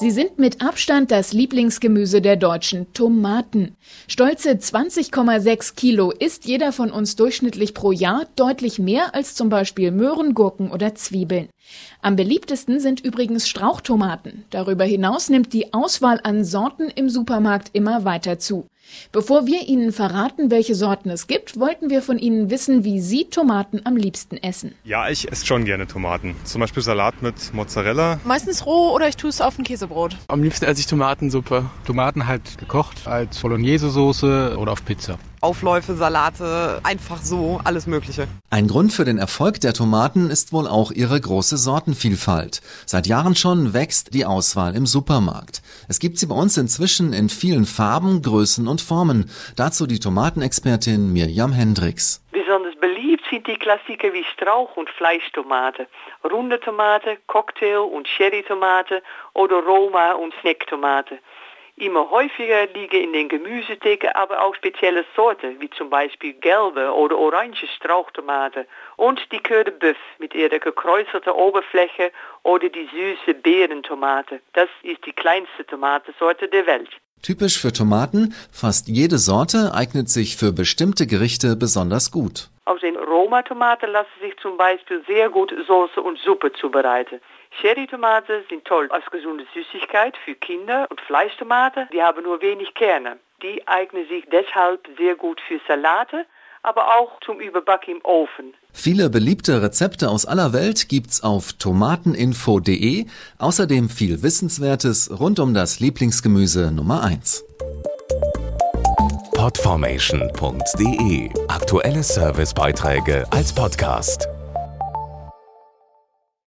Sie sind mit Abstand das Lieblingsgemüse der Deutschen, Tomaten. Stolze 20,6 Kilo isst jeder von uns durchschnittlich pro Jahr, deutlich mehr als zum Beispiel Möhren, Gurken oder Zwiebeln. Am beliebtesten sind übrigens Strauchtomaten. Darüber hinaus nimmt die Auswahl an Sorten im Supermarkt immer weiter zu. Bevor wir Ihnen verraten, welche Sorten es gibt, wollten wir von Ihnen wissen, wie Sie Tomaten am liebsten essen. Ja, ich esse schon gerne Tomaten. Zum Beispiel Salat mit Mozzarella. Meistens roh oder ich tue es auf ein Käsebrot. Am liebsten esse ich Tomatensuppe. Tomaten halt gekocht als Bolognese-Soße oder auf Pizza. Aufläufe, Salate, einfach so, alles Mögliche. Ein Grund für den Erfolg der Tomaten ist wohl auch ihre große Sortenvielfalt. Seit Jahren schon wächst die Auswahl im Supermarkt. Es gibt sie bei uns inzwischen in vielen Farben, Größen und Formen. Dazu die Tomatenexpertin Mirjam Hendricks. Besonders beliebt sind die Klassiker wie Strauch- und Fleischtomate, runde Tomate, Cocktail- und Cherrytomate oder Roma- und Snacktomate. Immer häufiger liegen in den Gemüsetheken aber auch spezielle Sorten, wie zum Beispiel gelbe oder orange Strauchtomaten und die de Boeuf mit ihrer gekräuselten Oberfläche oder die süße Beerentomate. Das ist die kleinste Tomatensorte der Welt. Typisch für Tomaten, fast jede Sorte eignet sich für bestimmte Gerichte besonders gut. Aus den Roma-Tomaten lassen sich zum Beispiel sehr gut Soße und Suppe zubereiten. Cherrytomaten sind toll als gesunde Süßigkeit für Kinder und Fleischtomaten, die haben nur wenig Kerne. Die eignen sich deshalb sehr gut für Salate, aber auch zum Überbacken im Ofen. Viele beliebte Rezepte aus aller Welt gibt's auf tomateninfo.de, außerdem viel Wissenswertes rund um das Lieblingsgemüse Nummer 1. Podformation.de Aktuelle Servicebeiträge als Podcast.